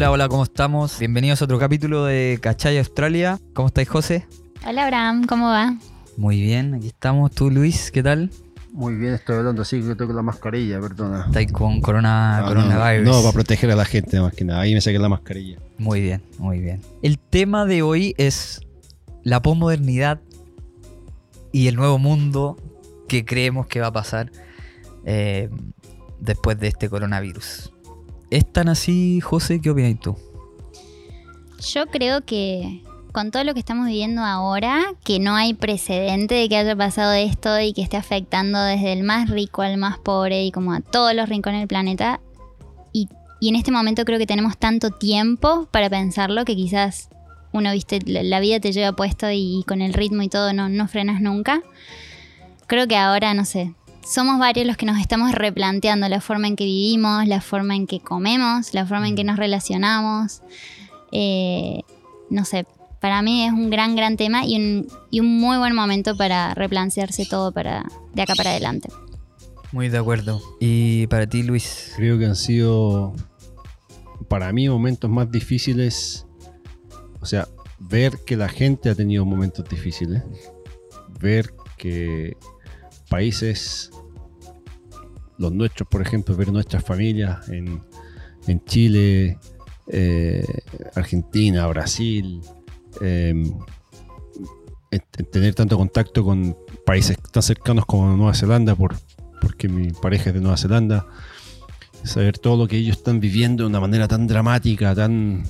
Hola, hola, ¿cómo estamos? Bienvenidos a otro capítulo de Cachay Australia. ¿Cómo estáis, José? Hola, Abraham, ¿cómo va? Muy bien, aquí estamos. ¿Tú, Luis, qué tal? Muy bien, estoy hablando así que tengo la mascarilla, perdona. ¿Estáis con corona, Ah, coronavirus? No, para proteger a la gente más que nada. Ahí me saqué la mascarilla. Muy bien, muy bien. El tema de hoy es la posmodernidad y el nuevo mundo que creemos que va a pasar eh, después de este coronavirus. ¿Es tan así, José? ¿Qué opinas tú? Yo creo que con todo lo que estamos viviendo ahora, que no hay precedente de que haya pasado esto y que esté afectando desde el más rico al más pobre y como a todos los rincones del planeta. Y, y en este momento creo que tenemos tanto tiempo para pensarlo que quizás uno, viste, la, vida te lleva puesto y, con el ritmo y todo no, no frenas nunca. Creo que ahora, no sé, somos varios los que nos estamos replanteando la forma en que vivimos, la forma en que comemos, la forma en que nos relacionamos. Eh, no sé, para mí es un gran, gran tema y un, y un muy buen momento para replantearse todo para, de acá para adelante. Muy de acuerdo. ¿Y para ti, Luis? Creo que han sido, para mí, momentos más difíciles. O sea, ver que la gente ha tenido momentos difíciles. Ver que países, los nuestros, por ejemplo, ver nuestras familias en, en Chile, eh, Argentina, Brasil, en tener tanto contacto con países tan cercanos como Nueva Zelanda, por, porque mi pareja es de Nueva Zelanda, saber todo lo que ellos están viviendo de una manera tan dramática, tan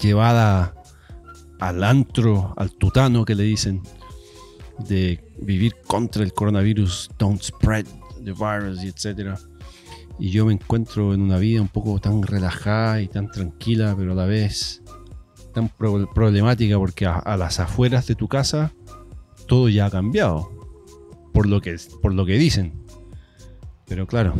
llevada al antro, al tutano que le dicen, de vivir contra el coronavirus, don't spread the virus, y etcétera. Y yo me encuentro en una vida un poco tan relajada y tan tranquila, pero a la vez tan pro- problemática porque a, a las afueras de tu casa todo ya ha cambiado. Por lo que, por lo que dicen. Pero claro,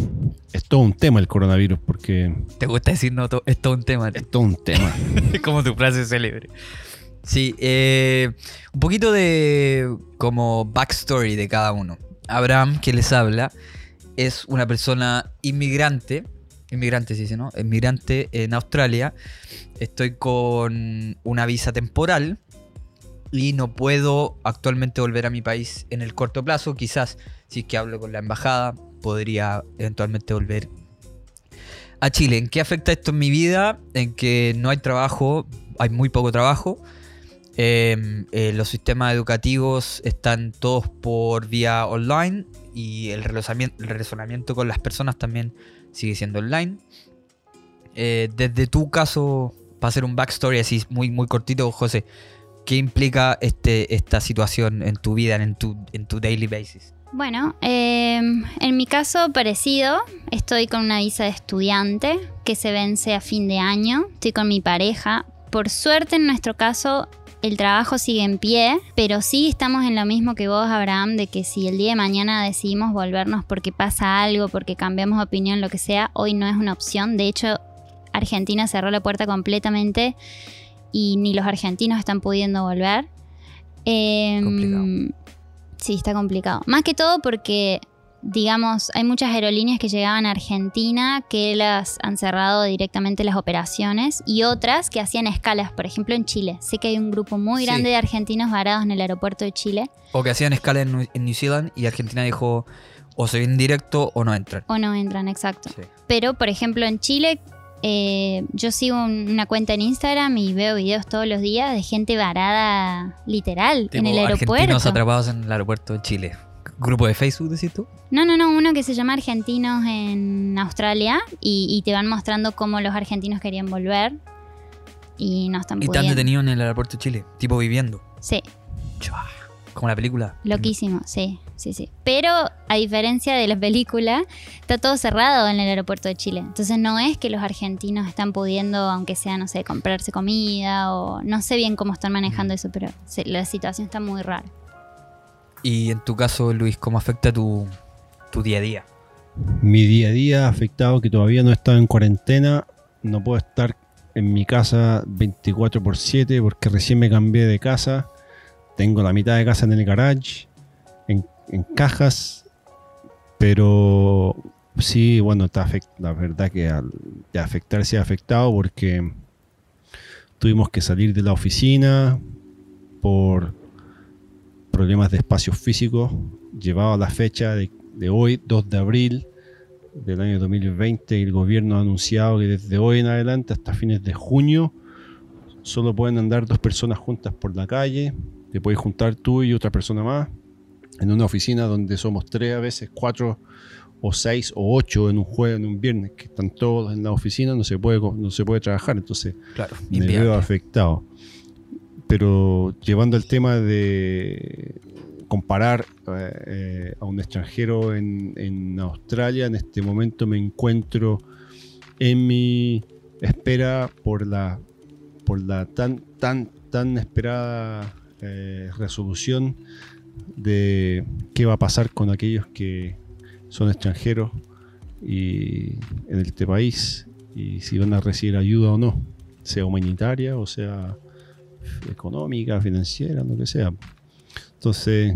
es todo un tema el coronavirus porque ¿Te gusta decir no? Es todo un tema. es todo un tema. Como tu frase célebre. Sí, eh, un poquito de como backstory de cada uno. Abraham, que les habla, es una persona inmigrante. Inmigrante, se dice, ¿no? Inmigrante en Australia. Estoy con una visa temporal y no puedo actualmente volver a mi país en el corto plazo. Quizás, si es que hablo con la embajada, podría eventualmente volver a Chile. ¿En qué afecta esto en mi vida? En que no hay trabajo, hay muy poco trabajo. Eh, eh, los sistemas educativos están todos por vía online y el relacionamiento, el relacionamiento con las personas también sigue siendo online. Eh, desde tu caso, para hacer un backstory así muy, muy cortito, José, ¿qué implica este, esta situación en tu vida, en tu, en tu daily basis? Bueno, eh, en mi caso parecido, estoy con una visa de estudiante que se vence a fin de año, estoy con mi pareja. Por suerte en nuestro caso el trabajo sigue en pie, pero sí estamos en lo mismo que vos, Abraham, de que si el día de mañana decidimos volvernos porque pasa algo, porque cambiamos de opinión, lo que sea, hoy no es una opción. De hecho, Argentina cerró la puerta completamente y ni los argentinos están pudiendo volver. Em, Complicado. Sí, está complicado. Más que todo porque, digamos, hay muchas aerolíneas que llegaban a Argentina que las han cerrado directamente las operaciones y otras que hacían escalas, por ejemplo en Chile. Sé que hay un grupo muy Sí. grande de argentinos varados en el aeropuerto de Chile O que hacían escala en, New- en New Zealand y Argentina dijo o se vienen directo o no entran. o no entran, exacto. Sí. Pero, por ejemplo, en Chile, eh, yo sigo un- una cuenta en Instagram y veo videos todos los días de gente varada literal en el aeropuerto. Argentinos atrapados en el aeropuerto de Chile. ¿Grupo de Facebook, decís tú? No, no, no, uno que se llama Argentinos en Australia y, y te van mostrando cómo los argentinos querían volver y no están Y te han pudiendo. detenido en el aeropuerto de Chile, tipo viviendo. Sí, Chua, Como la película. loquísimo, sí, sí, sí. Pero a diferencia de la película, está todo cerrado en el aeropuerto de Chile. Entonces no es que los argentinos están pudiendo, aunque sea, no sé, comprarse comida o no sé bien cómo están manejando eso, pero se- la situación está muy rara. Y en tu caso, Luis, ¿cómo afecta tu, tu día a día? Mi día a día afectado que todavía no he estado en cuarentena. No puedo estar en mi casa 24 por 7 porque recién me cambié de casa. Tengo la mitad de casa en el garage, en, en cajas. Pero sí, bueno, está la verdad que al, de afectar sí ha afectado porque tuvimos que salir de la oficina por problemas de espacios físicos, llevado a la fecha de, de hoy, 2 de abril del año 2020, el gobierno ha anunciado que desde hoy en adelante hasta fines de junio solo pueden andar dos personas juntas por la calle, te puedes juntar tú y otra persona más en una oficina donde somos tres a veces, cuatro o seis o ocho en un jueves, en un viernes, que están todos en la oficina, no se puede, no se puede trabajar, entonces Claro, me veo afectado. Pero llevando el tema de comparar eh, a un extranjero en, en Australia, en este momento me encuentro en mi espera por la por la tan tan tan esperada eh, resolución de qué va a pasar con aquellos que son extranjeros y en este país y si van a recibir ayuda o no, sea humanitaria o sea económica, financiera, lo que sea. Entonces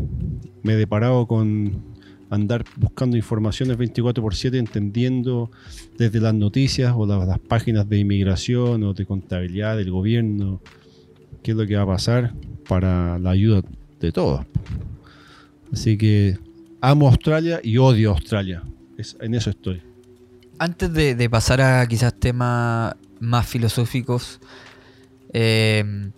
me he deparado con andar buscando informaciones 24 por 7, entendiendo desde las noticias o las, las páginas de inmigración o de contabilidad del gobierno qué es lo que va a pasar para la ayuda de todos. Así que amo Australia y odio Australia. Es- en eso estoy. Antes de, de pasar a quizás temas más filosóficos, eh,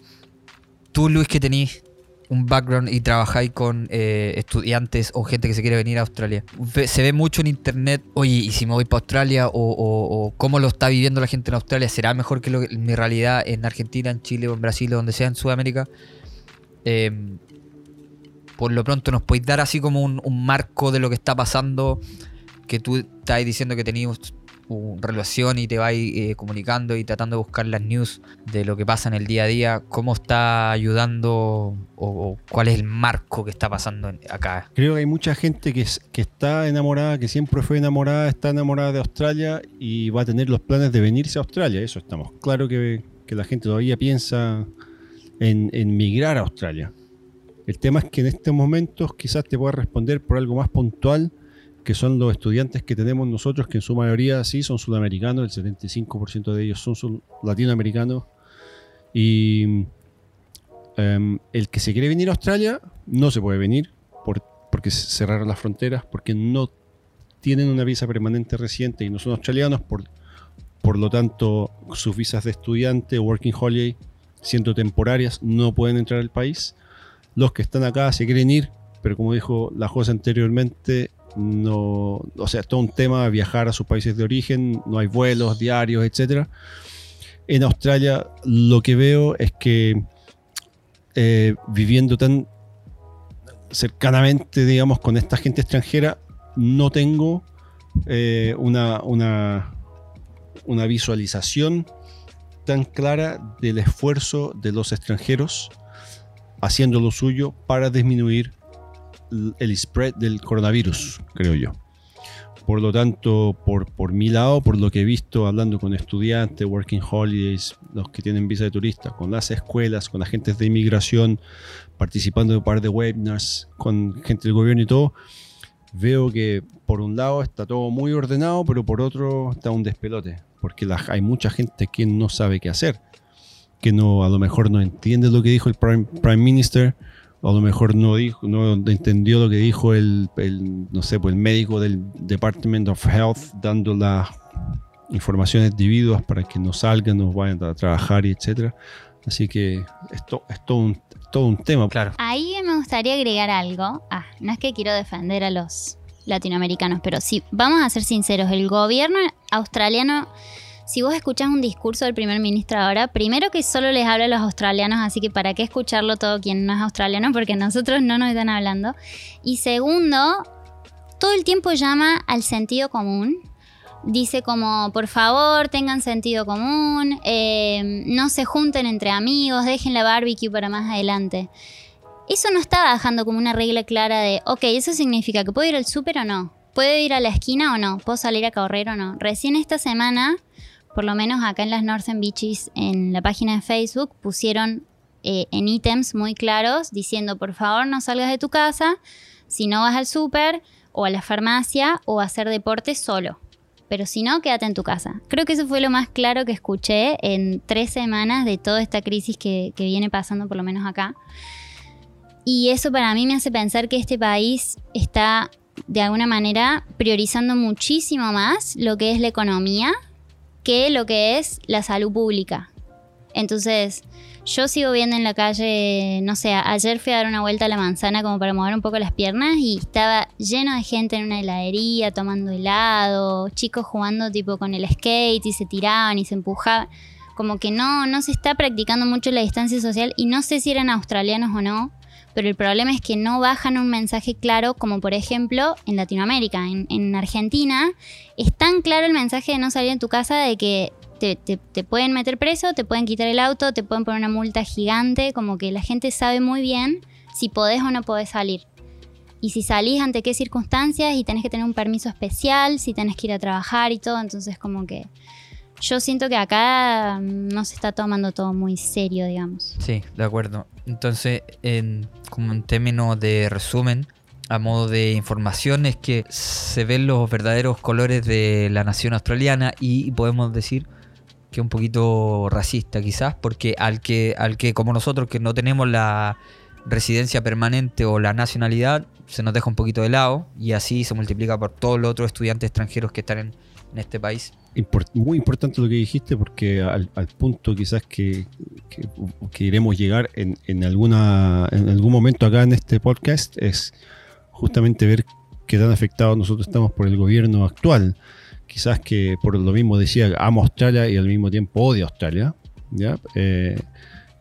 tú Luis que tenés un background y trabajáis con eh, estudiantes o gente que se quiere venir a Australia, se ve mucho en internet, oye, ¿y si me voy para Australia? O, cómo lo está viviendo la gente en Australia? ¿Será mejor que lo mi realidad en Argentina, en Chile o en Brasil o donde sea en Sudamérica? Eh, por lo pronto nos podéis dar así como un, un marco de lo que está pasando que tú estás diciendo que tenías relación y te vas eh, comunicando y tratando de buscar las news de lo que pasa en el día a día, cómo está ayudando o, cuál es el marco que está pasando acá. Creo que hay mucha gente que, es- que está enamorada, que siempre fue enamorada, está enamorada de Australia y va a tener los planes de venirse a Australia. Eso estamos. Claro que, que la gente todavía piensa en, en migrar a Australia. El tema es que en estos momentos quizás te pueda responder por algo más puntual, que son los estudiantes que tenemos nosotros, que en su mayoría sí son sudamericanos, el 75% de ellos son latinoamericanos. Y em, el que se quiere venir a Australia no se puede venir por- porque cerraron las fronteras, porque no tienen una visa permanente residente y no son australianos, por, por lo tanto sus visas de estudiante working holiday, siendo temporarias, no pueden entrar al país. Los que están acá se quieren ir, pero como dijo la José anteriormente, no, o sea, todo un tema viajar a sus países de origen, no hay vuelos diarios, etcétera. En Australia lo que veo es que eh, viviendo tan cercanamente, digamos, con esta gente extranjera, no tengo eh, una, una, visualización tan clara del esfuerzo de los extranjeros haciendo lo suyo para disminuir el spread del coronavirus, creo yo. Por lo tanto, por, por mi lado, por lo que he visto hablando con estudiantes, working holidays, los que tienen visa de turista, con las escuelas, con agentes de inmigración, participando de un par de webinars con gente del gobierno y todo, veo que por un lado está todo muy ordenado, pero por otro está un despelote, porque hay mucha gente que no sabe qué hacer, que no a lo mejor no entiende lo que dijo el Prime, Prime Minister, o a lo mejor no dijo, no entendió lo que dijo el, el, no sé, pues el médico del Department of Health dando las informaciones debidas para que no salgan, no vayan a trabajar y etcétera. Así que esto es todo un, todo un tema. Claro. Ahí me gustaría agregar algo. Ah, no es que quiero defender a los latinoamericanos, pero sí, vamos a ser sinceros, el gobierno australiano, si vos escuchás un discurso del primer ministro ahora, primero que solo les habla a los australianos, así que para qué escucharlo todo quien no es australiano, porque nosotros no nos están hablando. Y segundo, todo el tiempo llama al sentido común. Dice como, por favor, tengan sentido común, eh, no se junten entre amigos, dejen la barbecue para más adelante. Eso no está dejando como una regla clara de, ok, eso significa que puedo ir al súper o no, puedo ir a la esquina o no, puedo salir a correr o no. Recién esta semana, por lo menos acá en las Northern Beaches, en la página de Facebook, pusieron eh, en ítems muy claros diciendo, por favor, no salgas de tu casa si no vas al súper o a la farmacia o a hacer deporte solo. pero si no, quédate en tu casa. Creo que eso fue lo más claro que escuché en tres semanas de toda esta crisis que, que viene pasando, por lo menos acá. Y eso para mí me hace pensar que este país está de alguna manera priorizando muchísimo más lo que es la economía que lo que es la salud pública. Entonces, yo sigo viendo en la calle, no sé, ayer fui a dar una vuelta a la manzana como para mover un poco las piernas y estaba lleno de gente en una heladería tomando helado, chicos jugando tipo con el skate y se tiraban y se empujaban. Como que no, no se está practicando mucho la distancia social y no sé si eran australianos o no, pero el problema es que no bajan un mensaje claro, como por ejemplo en Latinoamérica, en, Argentina, es tan claro el mensaje de no salir en tu casa de que te, te, pueden meter preso, te pueden quitar el auto, te pueden poner una multa gigante, como que la gente sabe muy bien si podés o no podés salir. Y si salís ante qué circunstancias y tenés que tener un permiso especial, si tenés que ir a trabajar y todo, entonces como que yo siento que acá no se está tomando todo muy serio, digamos. Sí, de acuerdo. Entonces, en, como en términos de resumen, a modo de información, es que se ven los verdaderos colores de la nación australiana y podemos decir que un poquito racista quizás, porque al que, al que como nosotros que no tenemos la residencia permanente o la nacionalidad, se nos deja un poquito de lado y así se multiplica por todos los otros estudiantes extranjeros que están en, en este país muy importante lo que dijiste porque al, punto quizás que, que, iremos llegar en, en, alguna, en algún momento acá en este podcast es justamente ver qué tan afectados nosotros estamos por el gobierno actual. Quizás que por lo mismo decía, amo Australia y al mismo tiempo odio Australia. ¿ya? Eh,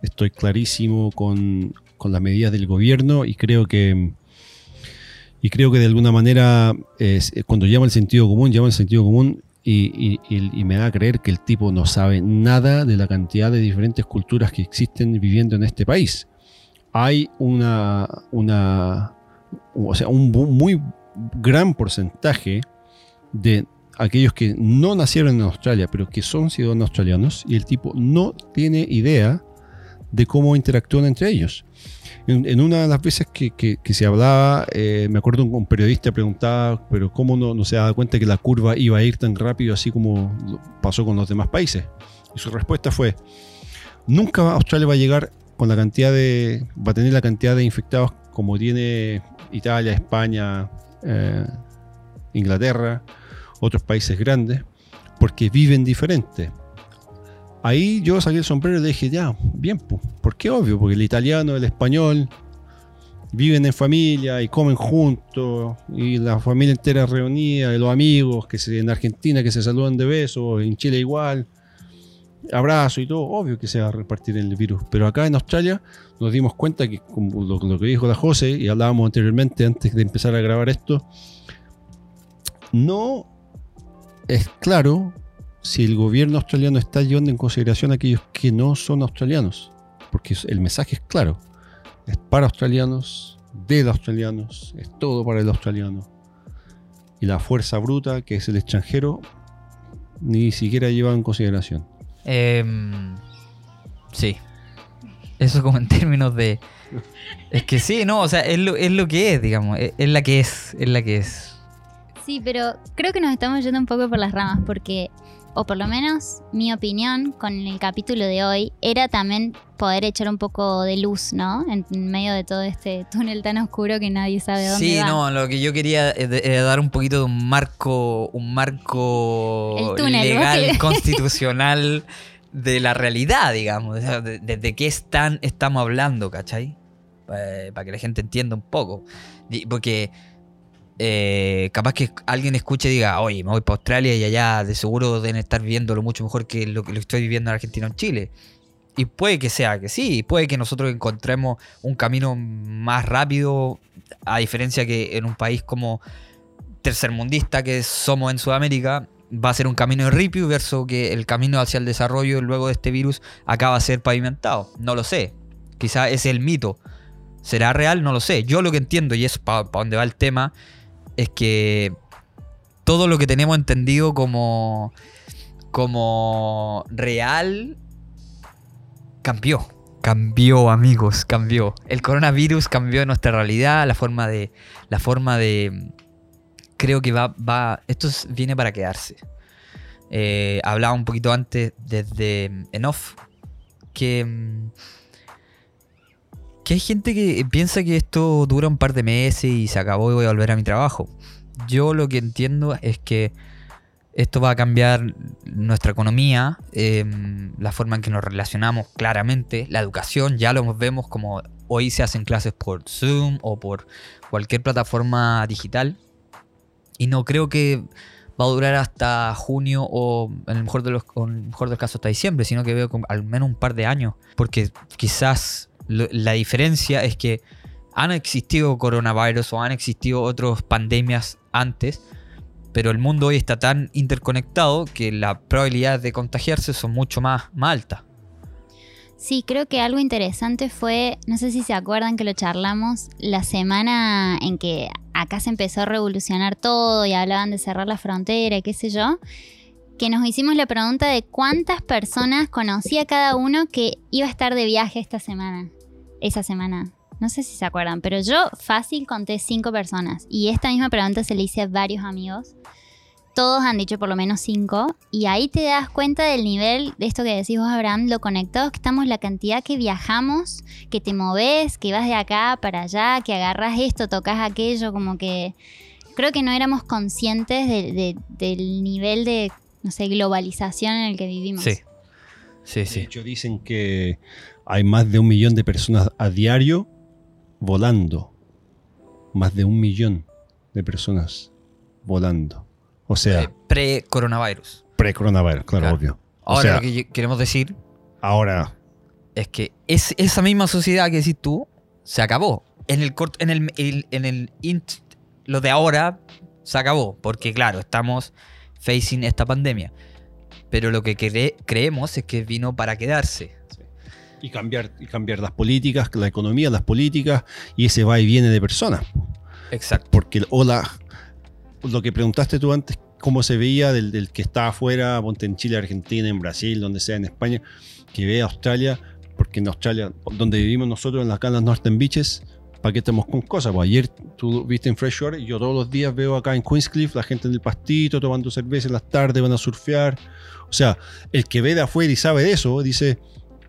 estoy clarísimo con, con las medidas del gobierno y creo que y creo que de alguna manera cuando llama el sentido común, llama el sentido común y, me da a creer que el tipo no sabe nada de la cantidad de diferentes culturas que existen viviendo en este país. Hay una, una o sea, un muy gran porcentaje de aquellos que no nacieron en Australia, pero que son ciudadanos australianos, y el tipo no tiene idea de cómo interactúan entre ellos. En, una de las veces que, se hablaba, eh, me acuerdo un, periodista preguntaba, pero ¿cómo no, no se daba cuenta que la curva iba a ir tan rápido así como pasó con los demás países? Y su respuesta fue, nunca Australia va a llegar con la cantidad de, va a tener la cantidad de infectados como tiene Italia, España, eh, Inglaterra, otros países grandes, porque viven diferente ahí yo saqué el sombrero y dije, ya, bien, ¿por qué obvio? Porque el italiano, el español viven en familia y comen juntos y la familia entera reunida y los amigos que se, en Argentina que se saludan de besos, en Chile igual, abrazo y todo, obvio que se va a repartir el virus. Pero acá en Australia nos dimos cuenta que, como lo, lo que dijo la José y hablábamos anteriormente antes de empezar a grabar esto, no es claro si el gobierno australiano está llevando en consideración a aquellos que no son australianos. Porque el mensaje es claro. Es para australianos, de los australianos, es todo para el australiano. Y la fuerza bruta, que es el extranjero, ni siquiera lleva en consideración. Em, sí. Eso como en términos de... Es que sí, no, o sea, es lo, es lo que es, digamos. Es, es la que es, es la que es. Sí, pero creo que nos estamos yendo un poco por las ramas porque o por lo menos mi opinión con el capítulo de hoy, era también poder echar un poco de luz, ¿no? En medio de todo este túnel tan oscuro que nadie sabe dónde sí, va. Sí, no, lo que yo quería era dar un poquito de un marco, un marco legal, constitucional de la realidad, digamos, desde qué están, estamos hablando, ¿cachai? Eh, para que la gente entienda un poco. Porque eh, capaz que alguien escuche y diga, oye, me voy para Australia y allá de seguro deben estar viéndolo mucho mejor que lo que lo estoy viviendo en Argentina o en Chile. Y puede que sea que sí, puede que nosotros encontremos un camino más rápido, a diferencia que en un país como tercermundista que somos en Sudamérica, va a ser un camino de ripio versus que el camino hacia el desarrollo luego de este virus acaba de ser pavimentado. No lo sé. Quizá es el mito. ¿Será real? No lo sé. Yo lo que entiendo, y es para dónde va el tema, es que todo lo que tenemos entendido como, como real cambió. Cambió, amigos, cambió. El coronavirus cambió nuestra realidad, la forma de. La forma de. Creo que va. va esto viene para quedarse. eh, hablaba un poquito antes desde en off que, mm, que hay gente que piensa que esto dura un par de meses y se acabó y voy a volver a mi trabajo. Yo lo que entiendo es que esto va a cambiar nuestra economía, em, la forma en que nos relacionamos claramente, la educación, ya lo vemos como hoy se hacen clases por Zoom o por cualquier plataforma digital. Y no creo que va a durar hasta junio o en el mejor de los, el mejor del caso hasta diciembre, sino que veo al menos un par de años. Porque quizás la diferencia es que han existido coronavirus o han existido otras pandemias antes, pero el mundo hoy está tan interconectado que las probabilidades de contagiarse son mucho más, más altas. Sí, creo que algo interesante fue, no sé si se acuerdan que lo charlamos, la semana en que acá se empezó a revolucionar todo y hablaban de cerrar la frontera y qué sé yo, que nos hicimos la pregunta de cuántas personas conocía cada uno que iba a estar de viaje esta semana, esa semana. No sé si se acuerdan, pero yo fácil conté cinco personas y esta misma pregunta se le hice a varios amigos todos han dicho por lo menos cinco. Y ahí te das cuenta del nivel de esto que decís vos, Abraham, lo conectados que estamos, la cantidad que viajamos, que te moves, que vas de acá para allá, que agarras esto, tocas aquello, como que creo que no éramos conscientes de- de- del nivel de, no sé, globalización en el que vivimos. Sí. Sí, De sí. hecho, dicen que hay más de un millón de personas a diario volando. Más de un millón de personas volando. O sea, Eh, Pre-coronavirus. pre-coronavirus, claro, claro. obvio. O Ahora sea, lo que queremos decir ahora, es que es, esa misma sociedad que decís tú se acabó. En el corto, en el, el- en el int- lo de ahora se acabó. Porque claro, estamos facing esta pandemia. Pero lo que cre- creemos es que vino para quedarse. y cambiar, y cambiar las políticas, la economía, las políticas, y ese va y viene de personas. Exacto. Porque el hola, lo que preguntaste tú antes, cómo se veía del, del que está afuera, ponte en Chile, Argentina, en Brasil, donde sea, en España, que ve a Australia, porque en Australia, donde vivimos nosotros, en las acá en las Northern Beaches, ¿para qué estamos con cosas? Pues ayer tú viste en Freshwater yo todos los días veo acá en Queenscliff la gente en el pastito tomando cerveza en las tardes, van a surfear. O sea, el que ve de afuera y sabe de eso, dice,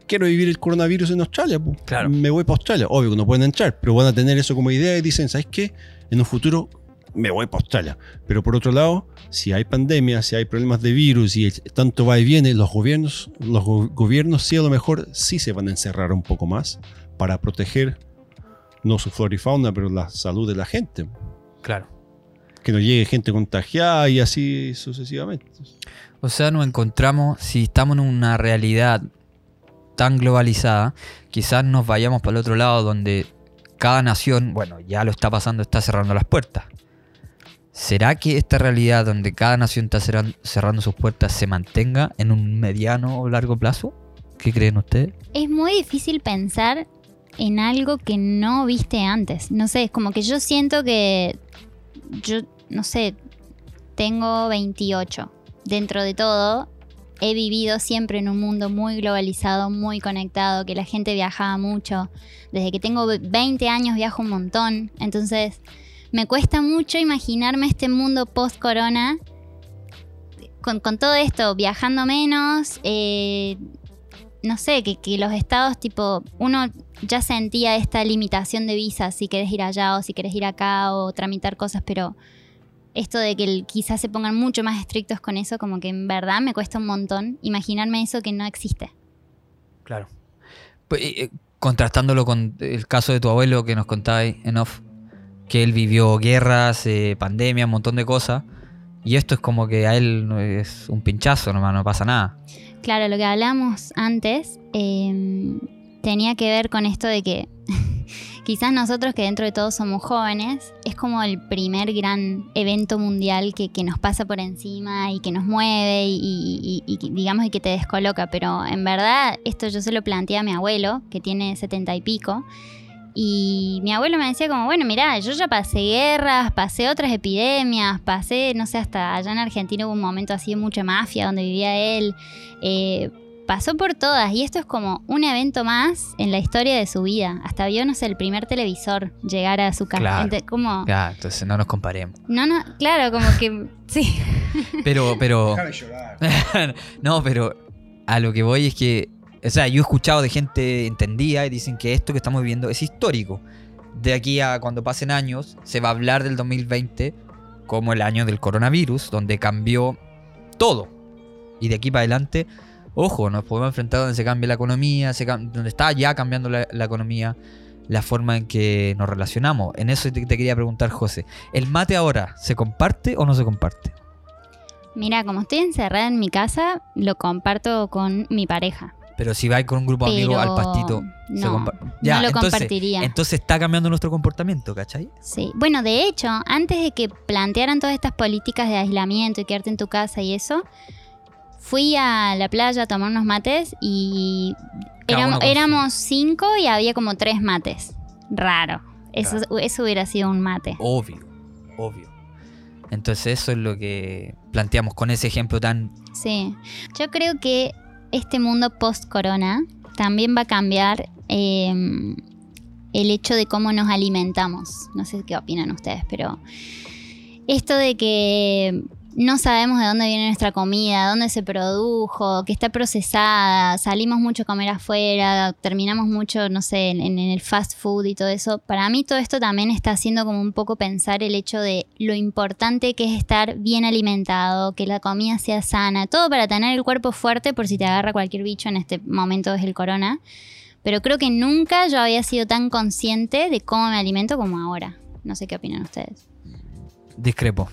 quiero vivir el coronavirus en Australia, pues. Claro. me voy para Australia. Obvio que no pueden entrar, pero van a tener eso como idea y dicen, ¿sabes qué? En un futuro me voy para Australia. Pero por otro lado, si hay pandemia, si hay problemas de virus y tanto va y viene, los gobiernos, los go- gobiernos sí a lo mejor sí se van a encerrar un poco más para proteger no su flora y fauna, pero la salud de la gente. Claro. Que no llegue gente contagiada y así sucesivamente. O sea, nos encontramos, si estamos en una realidad tan globalizada, quizás nos vayamos para el otro lado donde cada nación, bueno, ya lo está pasando, está cerrando las puertas. ¿Será que esta realidad donde cada nación está cerran- cerrando sus puertas se mantenga en un mediano o largo plazo? ¿Qué creen ustedes? Es muy difícil pensar en algo que no viste antes. No sé, es como que yo siento que yo, no sé, tengo 28. Dentro de todo, he vivido siempre en un mundo muy globalizado, muy conectado, que la gente viajaba mucho. Desde que tengo 20 años viajo un montón. Entonces, me cuesta mucho imaginarme este mundo post-corona. Con, con todo esto, viajando menos, eh, no sé, que, que los estados, tipo, uno ya sentía esta limitación de visas, si querés ir allá o si querés ir acá o tramitar cosas, pero esto de que el- quizás se pongan mucho más estrictos con eso, como que en verdad me cuesta un montón imaginarme eso que no existe. Claro. Pues, eh, eh, contrastándolo con el caso de tu abuelo que nos contabais en off, que él vivió guerras, eh, pandemia, un montón de cosas. Y esto es como que a él es un pinchazo, nomás no pasa nada. Claro, lo que hablamos antes eh, tenía que ver con esto de que quizás nosotros que dentro de todo somos jóvenes, es como el primer gran evento mundial que, nos pasa por encima y que nos mueve y, y- y- digamos que te descoloca. Pero en verdad esto yo se lo planteé a mi abuelo, que tiene setenta y pico. Y mi abuelo me decía como, bueno, mirá, yo ya pasé guerras, pasé otras epidemias, pasé, no sé, hasta allá en Argentina hubo un momento así de mucha mafia donde vivía él. Eh, pasó por todas y esto es como un evento más en la historia de su vida. Hasta vio, no sé, el primer televisor llegar a su casa. Claro. Como, entonces no nos comparemos. no, no, claro, como que sí. Pero, pero. no, pero a lo que voy es que. O sea, yo he escuchado de gente entendida y dicen que esto que estamos viviendo es histórico. De aquí a cuando pasen años, se va a hablar del 2020 como el año del coronavirus, donde cambió todo. Y de aquí para adelante, ojo, nos podemos enfrentar donde se cambie la economía, se donde está ya cambiando la, la economía, la forma en que nos relacionamos. En eso te, te quería preguntar, José. ¿El mate ahora se comparte o no se comparte? Mira, como estoy encerrada en mi casa, lo comparto con mi pareja. Pero si vais con un grupo de amigos al pastito, no, lo entonces, compartiría. Entonces está cambiando nuestro comportamiento, ¿cachai? Sí, bueno, de hecho, antes de que plantearan todas estas políticas de aislamiento y quedarte en tu casa y eso, fui a la playa a tomar unos mates y éramos, cinco y había como tres mates. Raro. Eso, eso hubiera sido un mate. Obvio, obvio. Entonces eso es lo que planteamos con ese ejemplo tan... Sí. Yo creo que este mundo post-corona también va a cambiar eh, el hecho de cómo nos alimentamos. No sé qué opinan ustedes, pero esto de que no sabemos de dónde viene nuestra comida, dónde se produjo, que está procesada, salimos mucho a comer afuera, terminamos mucho, no sé, en, en el fast food y todo eso. Para mí todo esto también está haciendo como un poco pensar el hecho de lo importante que es estar bien alimentado, que la comida sea sana, todo para tener el cuerpo fuerte por si te agarra cualquier bicho en este momento es el corona. Pero creo que nunca yo había sido tan consciente de cómo me alimento como ahora. No sé qué opinan ustedes. Discrepo.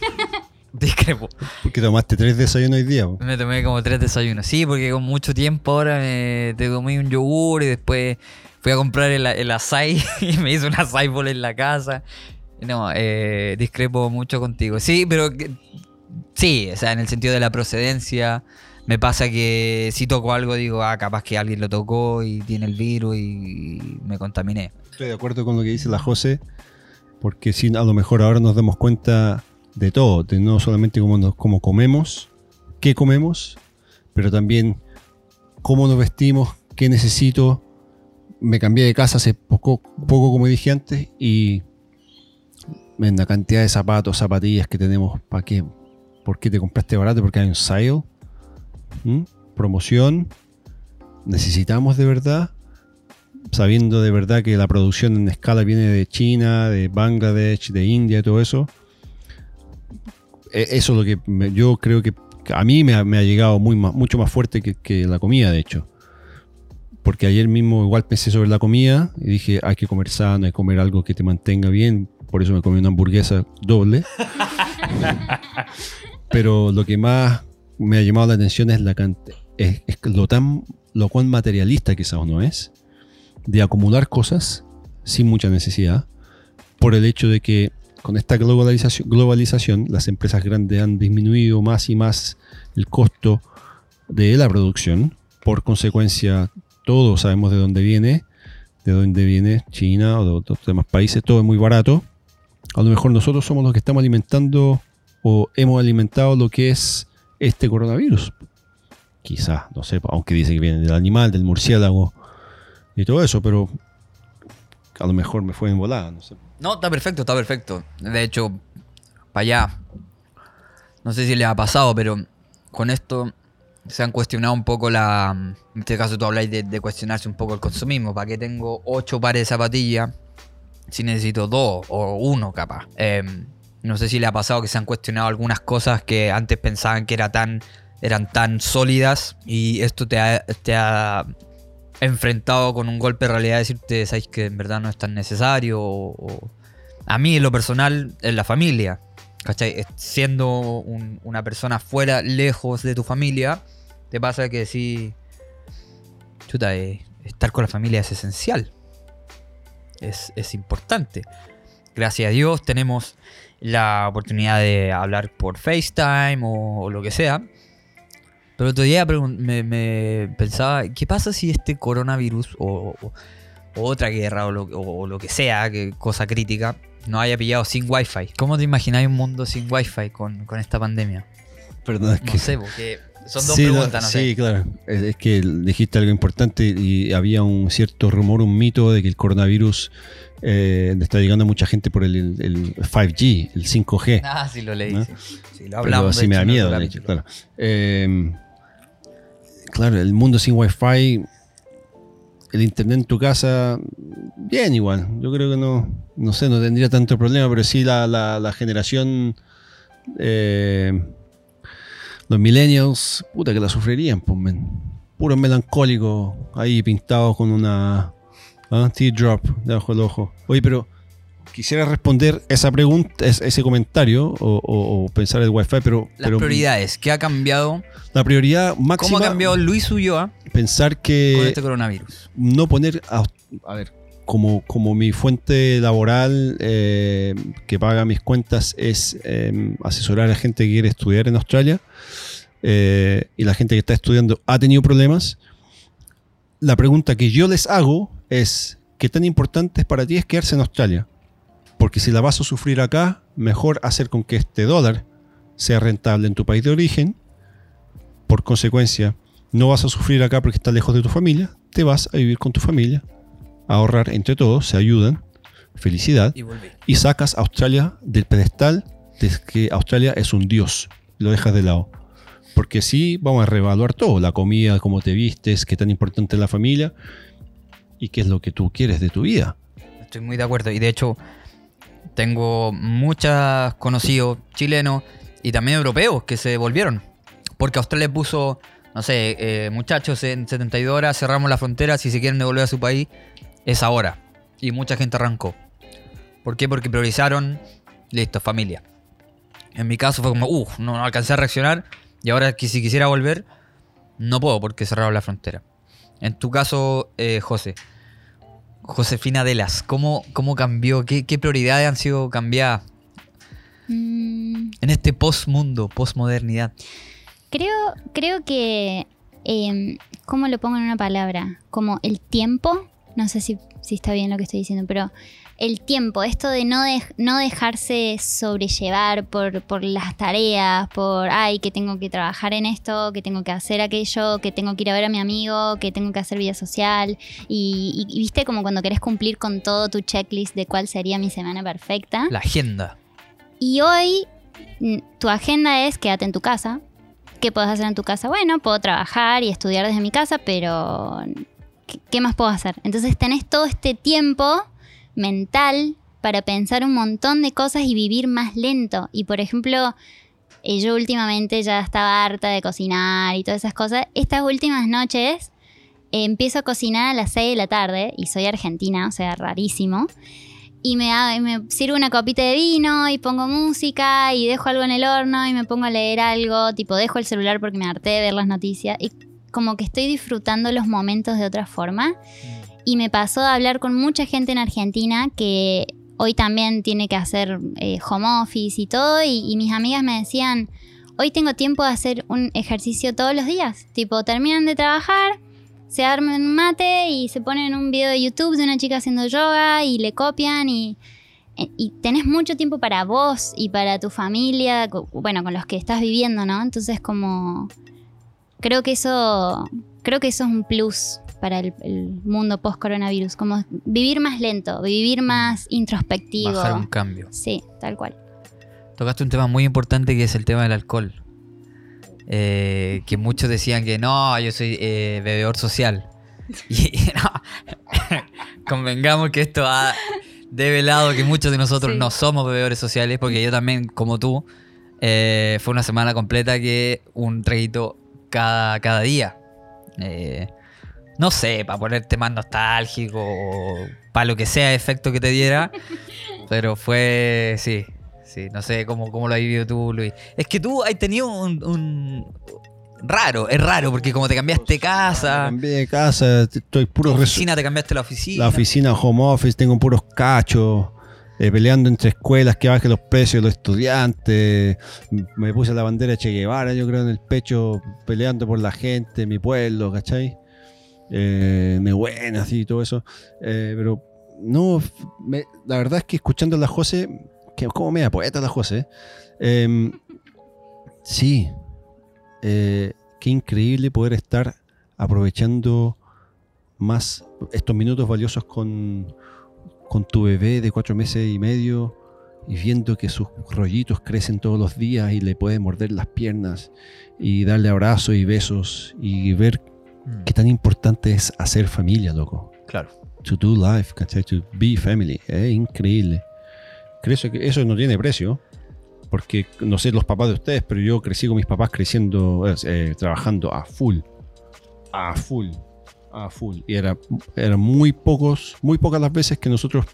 Discrepo. Porque tomaste tres desayunos hoy día. po. Me tomé como tres desayunos. Sí, porque con mucho tiempo ahora me te comí un yogur y después fui a comprar el, el açaí y me hice un açaí bowl en la casa. No, eh, discrepo mucho contigo. Sí, pero que- sí, o sea, en el sentido de la procedencia, me pasa que si toco algo digo, ah, capaz que alguien lo tocó y tiene el virus y me contaminé. Estoy de acuerdo con lo que dice la José, porque si a lo mejor ahora nos damos cuenta de todo, de no solamente cómo, nos- cómo comemos, qué comemos, pero también cómo nos vestimos, qué necesito. Me cambié de casa hace poco, poco como dije antes, y en la cantidad de zapatos, zapatillas que tenemos, ¿para qué? ¿Por qué te compraste barato? Porque hay un sale, promoción. Necesitamos de verdad sabiendo de verdad que la producción en escala viene de China, de Bangladesh, de India, todo eso. E- Eso es lo que yo creo que a mí me ha, llegado mucho más fuerte que, la comida, de hecho. Porque ayer mismo igual pensé sobre la comida y dije, hay que comer sano, hay que comer algo que te mantenga bien. Por eso me comí una hamburguesa doble. Pero lo que más me ha llamado la atención es la es, lo tan, lo cuán materialista quizás uno es de acumular cosas sin mucha necesidad, por el hecho de que con esta globalización, las empresas grandes han disminuido más y más el costo de la producción. Por consecuencia, todos sabemos de dónde viene, de dónde viene China o de otros demás países, todo es muy barato. A lo mejor nosotros somos los que estamos alimentando o hemos alimentado lo que es este coronavirus. Quizás, no sé, aunque dice que viene del animal, del murciélago y todo eso, pero a lo mejor me fue en volada, no sé. No, está perfecto, está perfecto. De hecho, para allá. No sé si les ha pasado, pero con esto se han cuestionado un poco la. En este caso, tú habláis de, cuestionarse un poco el consumismo. ¿Para qué tengo ocho pares de zapatillas si necesito dos o uno, capaz? Eh, no sé si le ha pasado que se han cuestionado algunas cosas que antes pensaban que era tan, eran tan sólidas y esto te te ha enfrentado con un golpe de realidad, decirte, que en verdad no es tan necesario. O, A mí, en lo personal, en la familia. ¿Cachai? Siendo un- una persona fuera, lejos de tu familia, te pasa que sí. Chuta, eh, estar con la familia es esencial. Es, importante. Gracias a Dios tenemos la oportunidad de hablar por FaceTime o lo que sea. Pero otro día me, me pensaba, ¿qué pasa si este coronavirus o, o- o otra guerra o lo, o lo que sea, que cosa crítica, no haya pillado sin wifi? ¿Cómo te imagináis un mundo sin wifi con, con esta pandemia? Perdón, es No que sé, porque... Son dos Sí, preguntas, no sí, sé. claro. Es, es que dijiste algo importante y había un cierto rumor, un mito de que el coronavirus eh, está llegando a mucha gente por el, el 5G, el 5G. Ah, sí lo leí. ¿No? Sí, Sí, lo Pero hablamos. de sí me da miedo, de hecho, claro. Eh, claro, el mundo sin Wi-Fi, el internet en tu casa, bien igual. Yo creo que no, no sé, no tendría tanto problema, pero sí la, generación, eh, los millennials, puta que la sufrirían, pues, men. Puros melancólicos, ahí pintados con una ah, teardrop debajo del ojo. Oye, pero quisiera responder esa pregunta, es- ese comentario o, o- o pensar el wifi, pero, Las pero prioridades. ¿Qué ha cambiado? la prioridad máxima ¿Cómo ha cambiado Luis Ulloa pensar con que este coronavirus? no poner a, a ver como, como mi fuente laboral eh, que paga mis cuentas es eh, asesorar a la gente que quiere estudiar en Australia eh, y la gente que está estudiando ha tenido problemas, la pregunta que yo les hago es, ¿qué tan importante es para ti es quedarse en Australia? Porque si la vas a sufrir acá, mejor hacer con que este dólar sea rentable en tu país de origen. Por consecuencia, no vas a sufrir acá porque estás lejos de tu familia, te vas a vivir con tu familia, a ahorrar entre todos, se ayudan, felicidad, y sacas a Australia del pedestal de que Australia es un dios, lo dejas de lado. Porque sí, vamos a reevaluar todo, la comida, cómo te vistes, qué tan importante es la familia y qué es lo que tú quieres de tu vida. Estoy muy de acuerdo. Y de hecho, tengo muchos conocidos chilenos y también europeos que se volvieron. Porque Australia puso, no sé, eh, muchachos, en 72 horas cerramos la frontera. Si se quieren devolver a su país, es ahora. Y mucha gente arrancó. ¿Por qué? Porque priorizaron, listo, familia. En mi caso fue como, uff, no, no alcancé a reaccionar. Y ahora que si quisiera volver, no puedo porque cerraron la frontera. En tu caso, eh, José, Josefina Delas, ¿cómo, cómo cambió? ¿Qué, qué prioridades han sido cambiadas Mm, en este postmundo, postmodernidad? creo, creo que, em, ¿cómo lo pongo en una palabra? Como el tiempo, no sé si, si está bien lo que estoy diciendo, pero el tiempo, esto de no, dej- no dejarse sobrellevar por, por las tareas, por, ay, que tengo que trabajar en esto, que tengo que hacer aquello, que tengo que ir a ver a mi amigo, que tengo que hacer vida social. Y, y- y viste como cuando querés cumplir con todo tu checklist de cuál sería mi semana perfecta. La agenda. Y hoy tu agenda es quédate en tu casa. ¿Qué puedes hacer en tu casa? Bueno, puedo trabajar y estudiar desde mi casa, pero ¿qué, más puedo hacer? Entonces tenés todo este tiempo mental para pensar un montón de cosas y vivir más lento. Y por ejemplo, eh, yo últimamente ya estaba harta de cocinar y todas esas cosas. Estas últimas noches eh, empiezo a cocinar a las 6 de la tarde y soy argentina, o sea, rarísimo y me, sirvo una copita de vino y pongo música y dejo algo en el horno y me pongo a leer algo, tipo dejo el celular porque me harté de ver las noticias como que estoy disfrutando los momentos de otra forma. Y me pasó a hablar con mucha gente en Argentina que hoy también tiene que hacer eh, home office y todo y, y mis amigas me decían, hoy tengo tiempo de hacer un ejercicio todos los días, tipo terminan de trabajar se arman un mate y se ponen un video de YouTube de una chica haciendo yoga y le copian y, y tenés mucho tiempo para vos y para tu familia, bueno, con los que estás viviendo, ¿no? Entonces como creo que eso creo que eso es un plus para el, el mundo post coronavirus, como vivir más lento, vivir más introspectivo. Bajar un cambio. Sí, tal cual. Tocaste un tema muy importante que es el tema del alcohol. Eh, que muchos decían que no, yo soy eh, bebedor social. Y no, convengamos que esto ha develado que muchos de nosotros Sí. no somos bebedores sociales, porque yo también, como tú, eh, fue una semana completa que un traguito cada, cada día. Eh, no sé, para ponerte más nostálgico o para lo que sea efecto que te diera. pero fue, sí, sí, no sé cómo, cómo lo has vivido tú, Luis. Es que tú has tenido un, un- Raro, es raro, porque como te cambiaste de casa, Cambié de casa, estoy puro resu- oficina, te cambiaste la oficina. la oficina home office, tengo puros cachos, eh, peleando entre escuelas que bajen los precios de los estudiantes. Me puse la bandera de Che Guevara, yo creo, en el pecho, peleando por la gente, mi pueblo, ¿cachai? Eh, me buena, así, todo eso. Eh, pero no, la verdad es que escuchando a la José, que como media poeta la José, eh, sí, qué increíble poder estar aprovechando más estos minutos valiosos con, con tu bebé de cuatro meses y medio y viendo que sus rollitos crecen todos los días y le puedes morder las piernas y darle abrazos y besos y ver Mm, qué tan importante es hacer familia, loco. Claro. To do life, ¿cachai? To be family. Es increíble. Creo que eso no tiene precio. Porque no sé los papás de ustedes, pero yo crecí con mis papás creciendo, eh, trabajando a full. A full. A full. Y era, eran muy pocos, muy pocas las veces que nosotros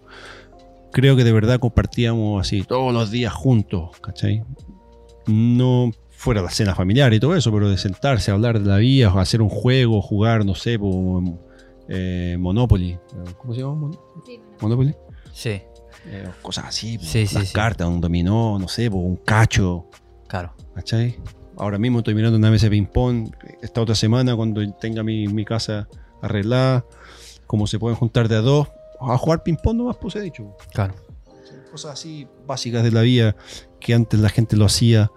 creo que de verdad compartíamos así todos los días juntos, ¿cachai? No fuera la cena familiar y todo eso, pero de sentarse, hablar de la vida, o hacer un juego, jugar, no sé, po, eh, Monopoly. ¿Cómo se llama? Mon- Monopoly. Sí, Eh, cosas así, po, Sí, sí, las sí. cartas, un dominó, no sé, po, un cacho, claro. ¿cachai? Ahora mismo estoy mirando una mesa de ping-pong. Esta otra semana, cuando tenga mi, mi casa arreglada, como se pueden juntar de a dos, a jugar ping-pong nomás, pues he dicho. Claro. Son cosas así básicas de la vida que antes la gente lo hacía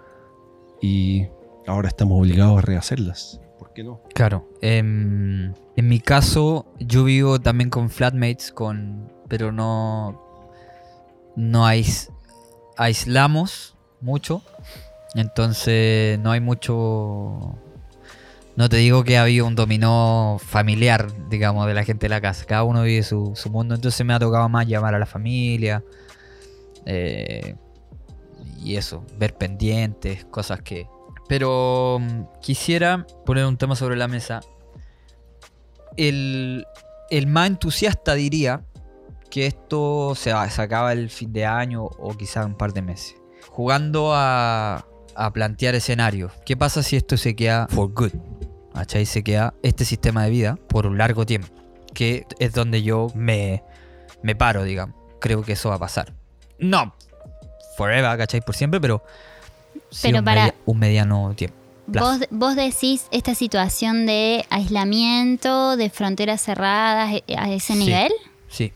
y ahora estamos obligados a rehacerlas. ¿Por qué no? Claro. em, en mi caso, yo vivo también con flatmates, con, pero no, no ais- aislamos mucho. Entonces no hay mucho... No te digo que ha habido un dominó familiar, digamos, de la gente de la casa. Cada uno vive su, mundo. Entonces me ha tocado más llamar a la familia. eh, y eso, ver pendientes, cosas que... Pero mm, quisiera poner un tema sobre la mesa. El, más entusiasta diría que esto se, acaba el fin de año o quizá un par de meses. Jugando a, a plantear escenarios. ¿Qué pasa si esto se queda for good? ¿Cachai? Se queda este sistema de vida por un largo tiempo. Que es donde yo me, me paro, digamos. Creo que eso va a pasar. No forever, ¿cachai? Por siempre, pero... sí Pero un, para- media- un mediano tiempo. Vos, vos decís esta situación de aislamiento, de fronteras cerradas eh, a ese Sí. nivel. Sí.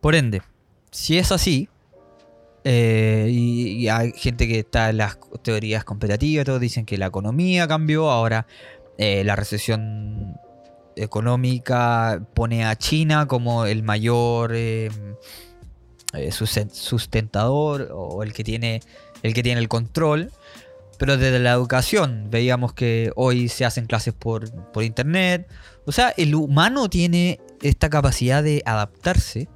Por ende, si es así, eh, y, y hay gente que está en las teorías competitivas, todos dicen que la economía cambió, ahora eh, la recesión económica pone a China como el mayor eh, eh, susten- sustentador o el que tiene el que tiene el control. Pero desde la educación, veíamos que hoy se hacen clases por, por internet. O sea, el humano tiene esta capacidad de adaptarse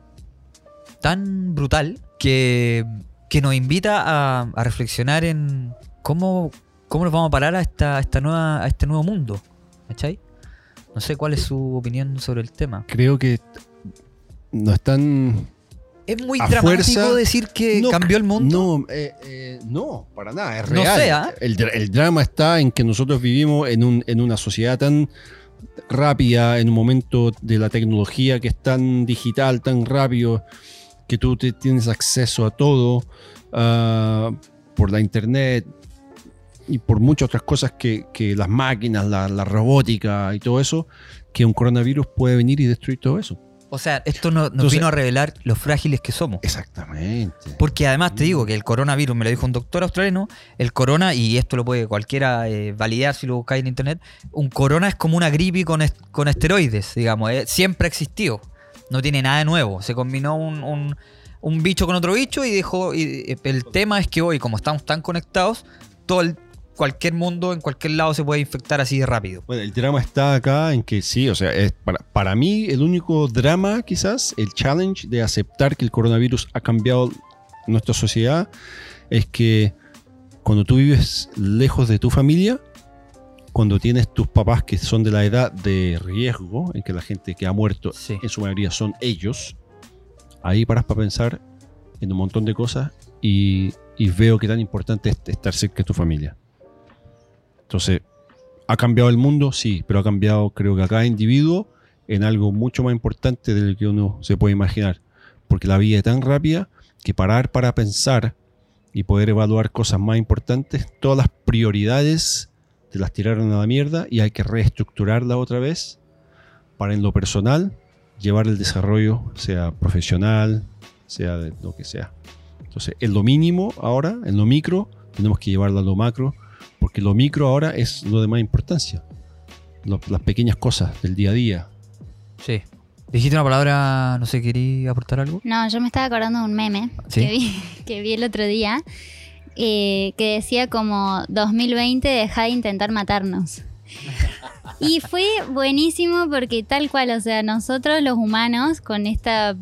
tan brutal que, que nos invita a reflexionar en cómo, cómo nos vamos a parar a, esta, a, esta nueva, a este nuevo mundo. ¿Cachai? No sé cuál es su opinión sobre el tema. Creo que no están. Es muy A dramático fuerza- decir que No, cambió el mundo. No, eh, eh, no, para nada, es No real. sé, ¿ah? el, dra- el drama está en que nosotros vivimos en, un- en una sociedad tan rápida, en un momento de la tecnología que es tan digital, tan rápido, que tú te- tienes acceso a todo ah, por la internet y por muchas otras cosas que, que las máquinas, la, la robótica y todo eso, que un coronavirus puede venir y destruir todo eso. O sea, esto no- nos Entonces- vino a revelar lo frágiles que somos. Exactamente. Porque además te digo que el coronavirus, me lo dijo un doctor australiano, el corona, y esto lo puede cualquiera eh, validar si lo buscáis en internet, un corona es como una gripe con, est- con esteroides, digamos, eh, siempre ha existido, no tiene nada de nuevo, se combinó un, un- un bicho con otro bicho y dejó, y eh, el tema es que hoy, como estamos tan conectados, todo el, cualquier mundo, en cualquier lado se puede infectar así de rápido. Bueno, el drama está acá en que sí, o sea, es para, para mí el único drama quizás, el challenge de aceptar que el coronavirus ha cambiado nuestra sociedad, es que cuando tú vives lejos de tu familia, cuando tienes tus papás que son de la edad de riesgo, en que la gente que ha muerto Sí. en su mayoría son ellos, ahí paras para pensar en un montón de cosas y, y veo qué tan importante es estar cerca de tu familia. Entonces, ¿ha cambiado el mundo? Sí, pero ha cambiado creo que a cada individuo en algo mucho más importante de lo que uno se puede imaginar. Porque la vida es tan rápida que parar para pensar y poder evaluar cosas más importantes, todas las prioridades te las tiraron a la mierda y hay que reestructurarla otra vez para en lo personal llevar el desarrollo, sea profesional, sea de lo que sea. Entonces, en lo mínimo ahora, en lo micro, tenemos que llevarlo a lo macro, porque lo micro ahora es lo de más importancia. Lo- las pequeñas cosas del día a día. Sí. Dijiste una palabra, no sé, ¿querí aportar algo? No, yo me estaba acordando de un meme ¿Sí? que, vi, que vi el otro día eh, que decía como 2020 deja de intentar matarnos. Y fue buenísimo porque tal cual, o sea, nosotros los humanos con esta,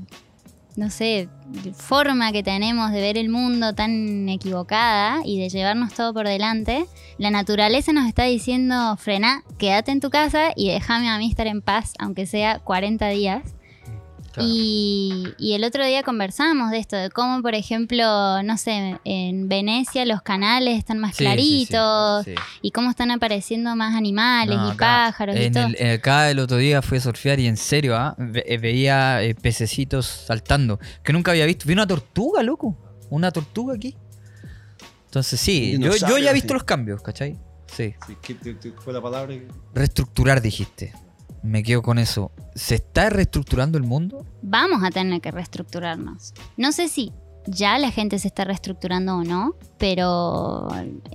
no sé, forma que tenemos de ver el mundo tan equivocada y de llevarnos todo por delante, la naturaleza nos está diciendo, frena, quédate en tu casa y déjame a mí estar en paz, aunque sea 40 días. Y, y el otro día conversábamos de esto, de cómo, por ejemplo, no sé, en Venecia los canales están más Sí, sí, sí, claritos sí. y cómo están apareciendo más animales No, y acá, pájaros y en todo. el, en acá el otro día fui a surfear y en serio, ¿ah? Ve- eh, veía eh, pececitos saltando. Que nunca había visto. Vi una tortuga, loco. Una tortuga aquí. Entonces sí, yo, yo ya he visto sí. los cambios, ¿cachai? Sí. ¿Qué fue la palabra? Reestructurar, dijiste. Me quedo con eso. ¿Se está reestructurando el mundo? Vamos a tener que reestructurarnos. No sé si ya la gente se está reestructurando o no, pero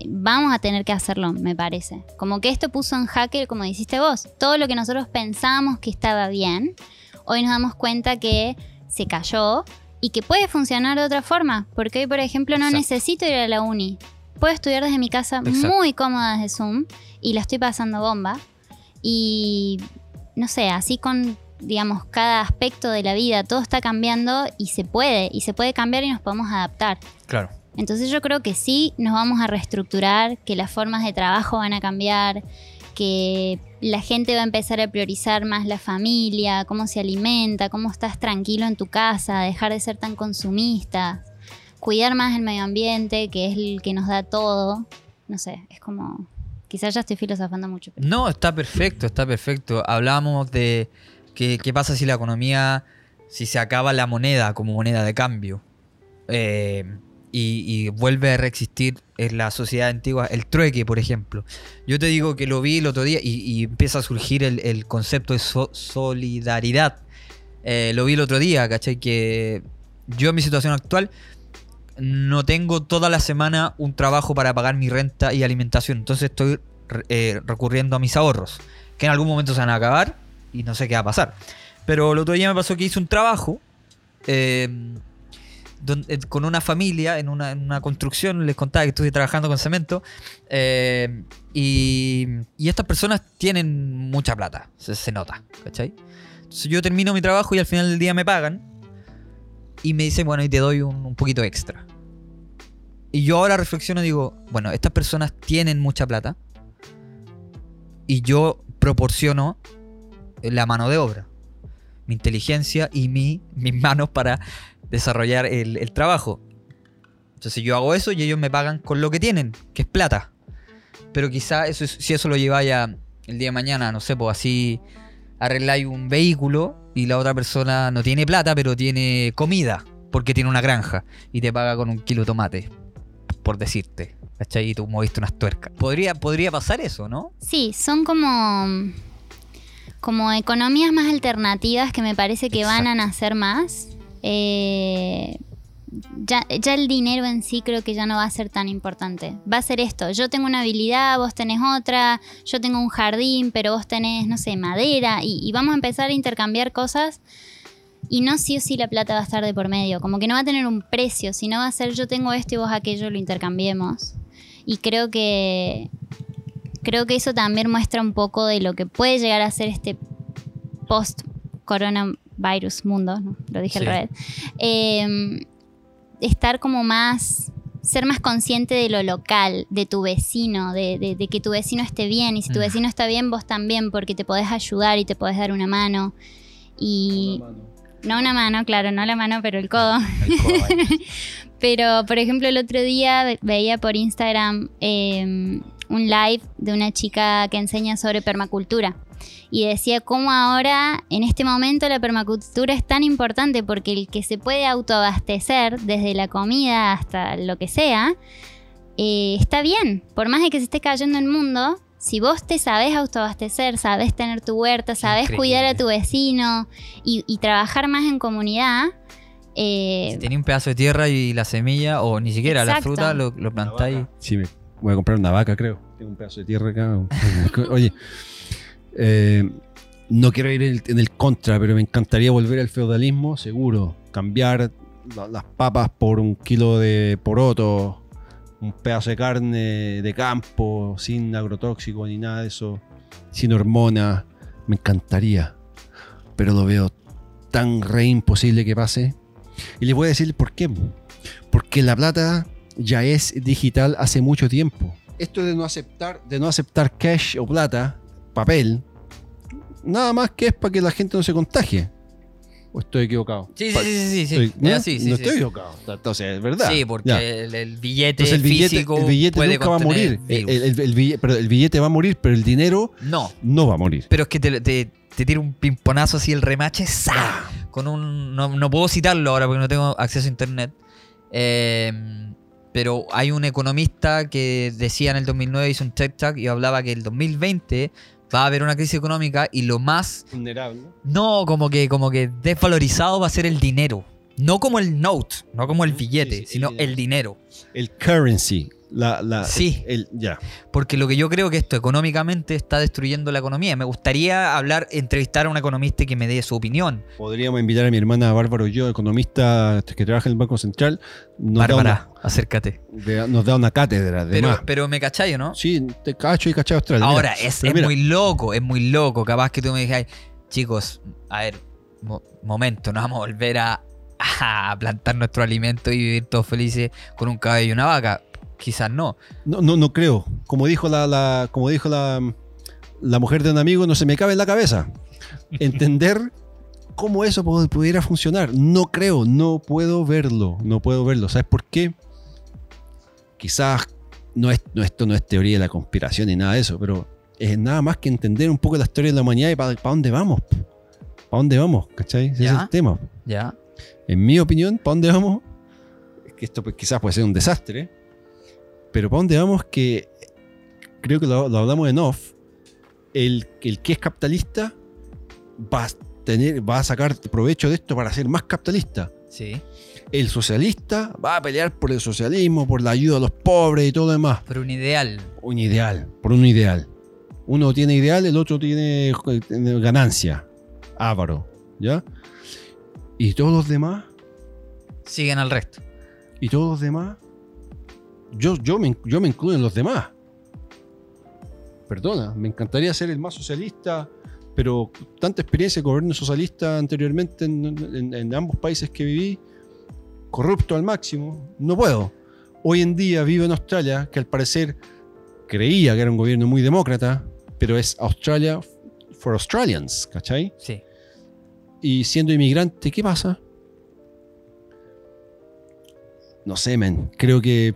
vamos a tener que hacerlo, me parece. Como que esto puso en jaque, como dijiste vos, todo lo que nosotros pensábamos que estaba bien, hoy nos damos cuenta que se cayó y que puede funcionar de otra forma, porque hoy, por ejemplo, no Exacto. necesito ir a la uni. Puedo estudiar desde mi casa Exacto. muy cómoda desde Zoom y la estoy pasando bomba. Y no sé, así con, digamos, cada aspecto de la vida, todo está cambiando y se puede, y se puede cambiar y nos podemos adaptar. Claro. Entonces yo creo que sí nos vamos a reestructurar, que las formas de trabajo van a cambiar, que la gente va a empezar a priorizar más la familia, cómo se alimenta, cómo estás tranquilo en tu casa, dejar de ser tan consumista, cuidar más el medio ambiente, que es el que nos da todo. No sé, es como... Quizás ya estoy filosofando mucho. No, está perfecto, está perfecto. Hablábamos de qué pasa si la economía, si se acaba la moneda como moneda de cambio eh, y, vuelve a reexistir en la sociedad antigua el trueque, por ejemplo. Yo te digo que lo vi el otro día y, empieza a surgir el, concepto de so- solidaridad. Eh, lo vi el otro día, ¿cachai? Que yo en mi situación actual no tengo toda la semana un trabajo para pagar mi renta y alimentación. Entonces estoy eh, recurriendo a mis ahorros, que en algún momento se van a acabar y no sé qué va a pasar. Pero el otro día me pasó que hice un trabajo eh, eh, con una familia en una, construcción, les contaba que estuve trabajando con cemento, y, y estas personas tienen mucha plata, se, se nota, ¿cachai? Entonces yo termino mi trabajo y al final del día me pagan y me dicen, bueno, y te doy un, un poquito extra. Y yo ahora reflexiono y digo, bueno, estas personas tienen mucha plata y yo proporciono la mano de obra, mi inteligencia y mi, mis manos para desarrollar el, el trabajo. Entonces yo hago eso y ellos me pagan con lo que tienen, que es plata. Pero quizá eso es- si eso lo lleváis el día de mañana, no sé, pues así arregláis un vehículo y la otra persona no tiene plata, pero tiene comida, porque tiene una granja y te paga con un kilo de tomate, por decirte. ¿Cachai? Y tú moviste unas tuercas. Podría, podría pasar eso, ¿no? Sí, son como, como economías más alternativas que me parece que van a nacer más. Eh, ya, ya el dinero en sí creo que ya no va a ser tan importante. Va a ser esto, yo tengo una habilidad, vos tenés otra, yo tengo un jardín, pero vos tenés, no sé, madera, y, y vamos a empezar a intercambiar cosas. Y no sí o sí la plata va a estar de por medio, como que no va a tener un precio, sino va a ser yo tengo esto y vos aquello, lo intercambiemos. Y creo que creo que eso también muestra un poco de lo que puede llegar a ser este post coronavirus mundo, ¿no? lo dije Sí. al revés. Eh, estar como más ser más consciente de lo local, de tu vecino, de, de- de que tu vecino esté bien. Y si tu Mm. vecino está bien, vos también, porque te podés ayudar y te podés dar una mano. Y. No una mano, claro, no la mano, pero el codo. El codo. Pero, por ejemplo, el otro día ve- veía por Instagram eh, un live de una chica que enseña sobre permacultura. Y decía cómo ahora, en este momento, la permacultura es tan importante porque el que se puede autoabastecer, desde la comida hasta lo que sea, eh, está bien. Por más de que se esté cayendo el mundo, si vos te sabés autoabastecer, sabés tener tu huerta, sabés Increíble. cuidar a tu vecino y, y trabajar más en comunidad, eh, Si tenía un pedazo de tierra y la semilla, o ni siquiera la Exacto. fruta, lo, lo plantáis. Sí, me voy a comprar una vaca, creo. Tengo un pedazo de tierra acá. Oye, eh, no quiero ir en el, contra, pero me encantaría volver al feudalismo, seguro. Cambiar la- las papas por un kilo de poroto, un pedazo de carne de campo, sin agrotóxico ni nada de eso, sin hormonas. Me encantaría, pero lo veo tan re imposible que pase. Y les voy a decir por qué. Porque la plata ya es digital hace mucho tiempo. Esto de no aceptar, de no aceptar cash o plata, papel, nada más que es para que la gente no se contagie. ¿O estoy equivocado? Sí, sí, sí, sí, sí, estoy- Mira, ¿no? sí, sí, no estoy equivocado. Entonces, es verdad. Sí, porque el, el billete Entonces el billete, físico el billete puede nunca va a morir. El, billete, pero el billete va a morir, pero el dinero No, no va a morir. pero es que te, te, te tira un pimponazo así el remache, ¡sa! Ah. Con un. No, no puedo citarlo ahora porque no tengo acceso a internet. Eh, pero hay un economista que decía en el 2009, hizo un TED Talk y hablaba que el 2020 va a haber una crisis económica y lo más Vulnerable. No, como que, como que desvalorizado va a ser el dinero. No como el note, no como el billete, sí, sino el dinero. El currency. La, la, Sí. El, ya. Porque lo que yo creo que esto económicamente está destruyendo la economía. Me gustaría hablar, entrevistar a un economista que me dé su opinión. Podríamos invitar a mi hermana Bárbara yo, economista que trabaja en el Banco Central. Bárbara, acércate. de- nos da una cátedra de Pero, más. pero me cachai, ¿no? Sí, te cacho y cacho Australia. Ahora, es, es muy loco, es muy loco. Capaz que tú me digas, chicos, a ver, mo- momento, nos vamos a volver a, a plantar nuestro alimento y vivir todos felices con un caballo y una vaca. Quizás no. No, no, no creo. Como dijo la, la- como dijo la, la mujer de un amigo, no se me cabe en la cabeza. Entender cómo eso pu- pudiera funcionar. No creo, no puedo verlo. No puedo verlo. ¿Sabes por qué? Quizás no es, no, esto no es teoría de la conspiración ni nada de eso, pero es nada más que entender un poco la historia de la humanidad y para dónde vamos. ¿Para dónde vamos? ¿Cachai? Ese es Ya. el tema. ¿Ya? En mi opinión, ¿para dónde vamos? Es que esto pues, quizás puede ser un desastre, pero ¿para dónde vamos? Que creo que lo, lo hablamos en off. El, el que es capitalista va a, tener, va a sacar provecho de esto para ser más capitalista. Sí. El socialista va a pelear por el socialismo, por la ayuda a los pobres y todo lo demás. Pero un ideal. Un ideal, por un ideal. Uno tiene ideal, el otro tiene, tiene ganancia. Ávaro, ¿ya? Y todos los demás Siguen al resto. y todos los demás, yo, yo, me, yo me incluyo en los demás. Perdona, me encantaría ser el más socialista, pero tanta experiencia de gobierno socialista anteriormente en, en- en ambos países que viví, corrupto al máximo, no puedo. Hoy en día vivo en Australia, que al parecer creía que era un gobierno muy demócrata, pero es Australia for Australians, ¿cachai? Sí. Y siendo inmigrante, ¿qué pasa? No sé, men. Creo que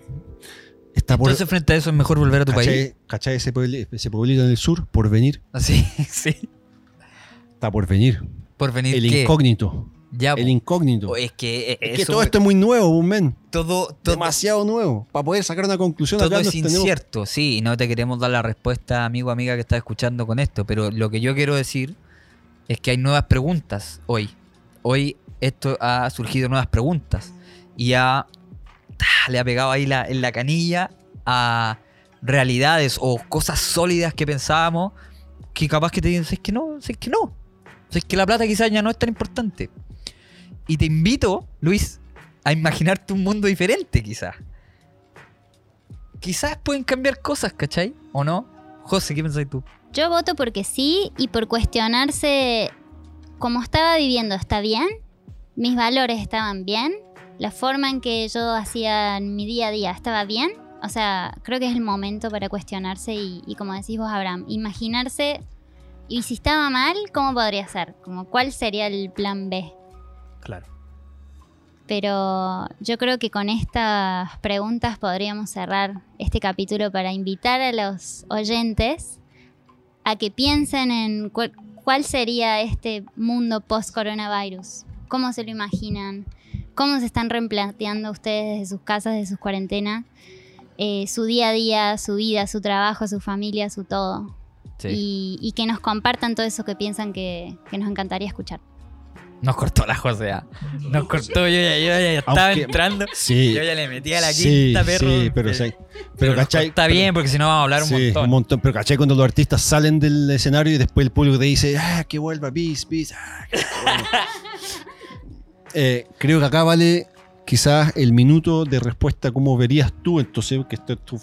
está por. Entonces, frente a eso, es mejor volver a tu país. ¿Cachai, ese, puebli- ese pueblito en el sur? Por venir. Así, sí. Está por venir. Por venir. El ¿qué? incógnito. Ya, El incógnito. es que, eh, Es que eso- todo esto es muy nuevo, un men. todo, todo, Demasiado nuevo. Para poder sacar una conclusión todo acá es nos tenemos- incierto, sí, y no te queremos dar la respuesta, amigo amiga que estás escuchando con esto, pero lo que yo quiero decir es que hay nuevas preguntas hoy. Hoy esto ha surgido nuevas preguntas y ha, le ha pegado ahí la, en la canilla a realidades o cosas sólidas que pensábamos que capaz que te dicen, es que no, es que no, es que la plata quizás ya no es tan importante. Y te invito, Luis, a imaginarte un mundo diferente quizás. Quizás pueden cambiar cosas, ¿cachai? ¿O no? José, ¿qué pensáis tú? Yo voto porque sí y por cuestionarse cómo estaba viviendo está bien, mis valores estaban bien, la forma en que yo hacía mi día a día estaba bien. O sea, creo que es el momento para cuestionarse y, y como decís vos, Abraham, imaginarse y si estaba mal, ¿cómo podría ser? Como, ¿Cuál sería el plan B? Claro. Pero yo creo que con estas preguntas podríamos cerrar este capítulo para invitar a los oyentes a que piensen en cuál, cuál sería este mundo post-coronavirus. ¿Cómo se lo imaginan? ¿Cómo se están replanteando ustedes desde sus casas, de sus cuarentenas? eh, su día a día, su vida, su trabajo, su familia, su todo. Sí. Y, y que nos compartan todo eso que piensan que, que nos encantaría escuchar. Nos cortó la Josea. Nos cortó, yo ya, yo ya estaba Aunque- entrando. Sí. Yo ya le metí a la sí, quinta, perro. sí, pero, Eh, sí. pero ¿cachai? Está Pero- bien, porque si no vamos a hablar un Sí, montón. un montón. Pero ¿cachai? Cuando los artistas salen del escenario y después el público te dice, ah, que vuelva, bis, bis. ah, que vuelva". Eh, creo que acá vale quizás el minuto de respuesta, ¿cómo verías tú? Entonces, que tú,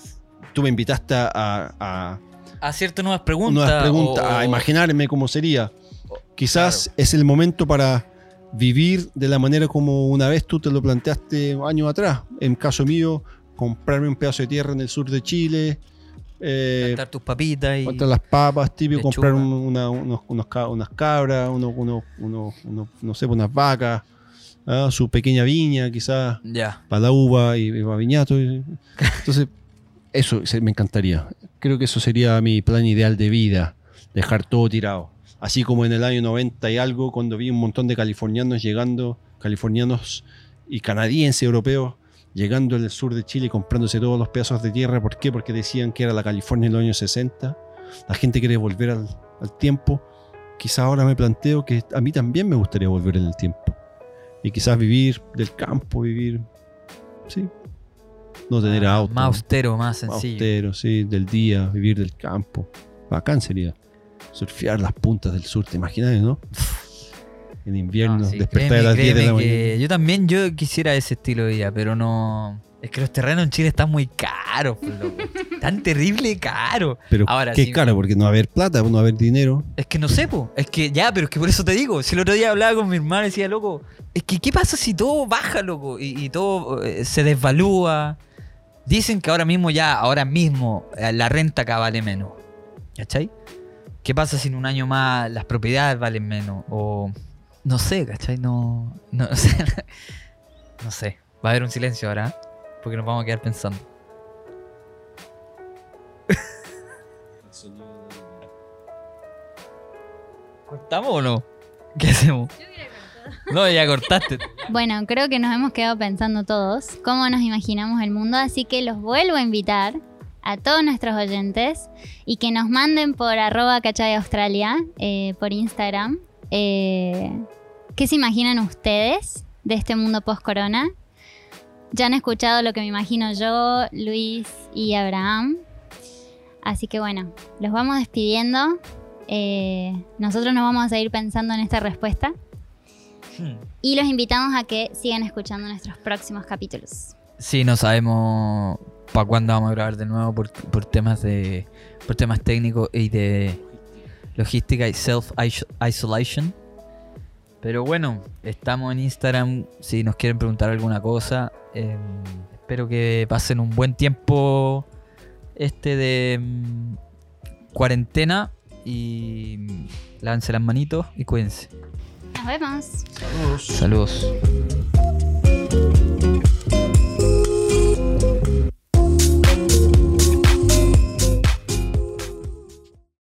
tú me invitaste a, a, Hacerte nuevas preguntas. nuevas preguntas, o- a imaginarme cómo sería. Quizás es el momento para vivir de la manera como una vez tú te lo planteaste años atrás. En caso mío, comprarme un pedazo de tierra en el sur de Chile. Eh, plantar tus papitas y. Las papas, típico, lechuga. comprar un- una- unos, unos unas cabras, unos- unos- no sé, unas vacas, ah, su pequeña viña, quizás, Ya. para la uva y, y para viñato. y- Entonces, eso se- me encantaría. Creo que eso sería mi plan ideal de vida, dejar todo tirado. Así como en el año 90 y algo, cuando vi un montón de californianos llegando, californianos y canadienses, europeos, llegando al sur de Chile y comprándose todos los pedazos de tierra. ¿Por qué? Porque decían que era la California en los años 60. La gente quiere volver al, al tiempo. Quizás ahora me planteo que a mí también me gustaría volver en el tiempo. Y quizás vivir del campo, vivir... Sí. No tener Ah, auto. Más austero, más más sencillo. austero, sí, del día, vivir del campo. Bacán sería. Surfear las puntas del sur, ¿te imaginas, no? En invierno, No, sí, despertar créeme, a las 10 de la mañana. Yo también yo quisiera ese estilo de vida, pero no. Es que los terrenos en Chile están muy caros, pues, loco. Tan terrible caro. Pero Ahora qué sí. caro, porque no va a haber plata, no va a haber dinero. Es que no sé, po. Es que ya, pero es que por eso te digo. Si el otro día hablaba con mi hermano y decía, loco, es que ¿qué pasa si todo baja, loco? Y, y todo eh, se desvalúa. Dicen que ahora mismo ya, ahora mismo, eh, la renta acá vale menos. ¿Cachai? ¿Qué pasa si en un año más las propiedades valen menos? O no sé, ¿cachai? No, no, sé. no sé. Va a haber un silencio ahora, ¿eh? Porque nos vamos a quedar pensando. ¿Cortamos o no? ¿Qué hacemos? No, ya cortaste. Bueno, creo que nos hemos quedado pensando todos cómo nos imaginamos el mundo, así que los vuelvo a invitar a todos nuestros oyentes y que nos manden por arroba cachai australia eh, por Instagram eh, qué se imaginan ustedes de este mundo post-corona. Ya han escuchado lo que me imagino yo, Luis y Abraham. Así que bueno, los vamos despidiendo. Eh, nosotros nos vamos a seguir pensando en esta respuesta. Y los invitamos a que sigan escuchando nuestros próximos capítulos. Sí, no sabemos para cuándo vamos a grabar de nuevo por, por temas de por temas técnicos y de logística y self isolation. Pero bueno, estamos en Instagram si nos quieren preguntar alguna cosa. Eh, espero que pasen un buen tiempo este de mm, cuarentena y mm, lávense las manitos y cuídense. Nos vemos. Saludos.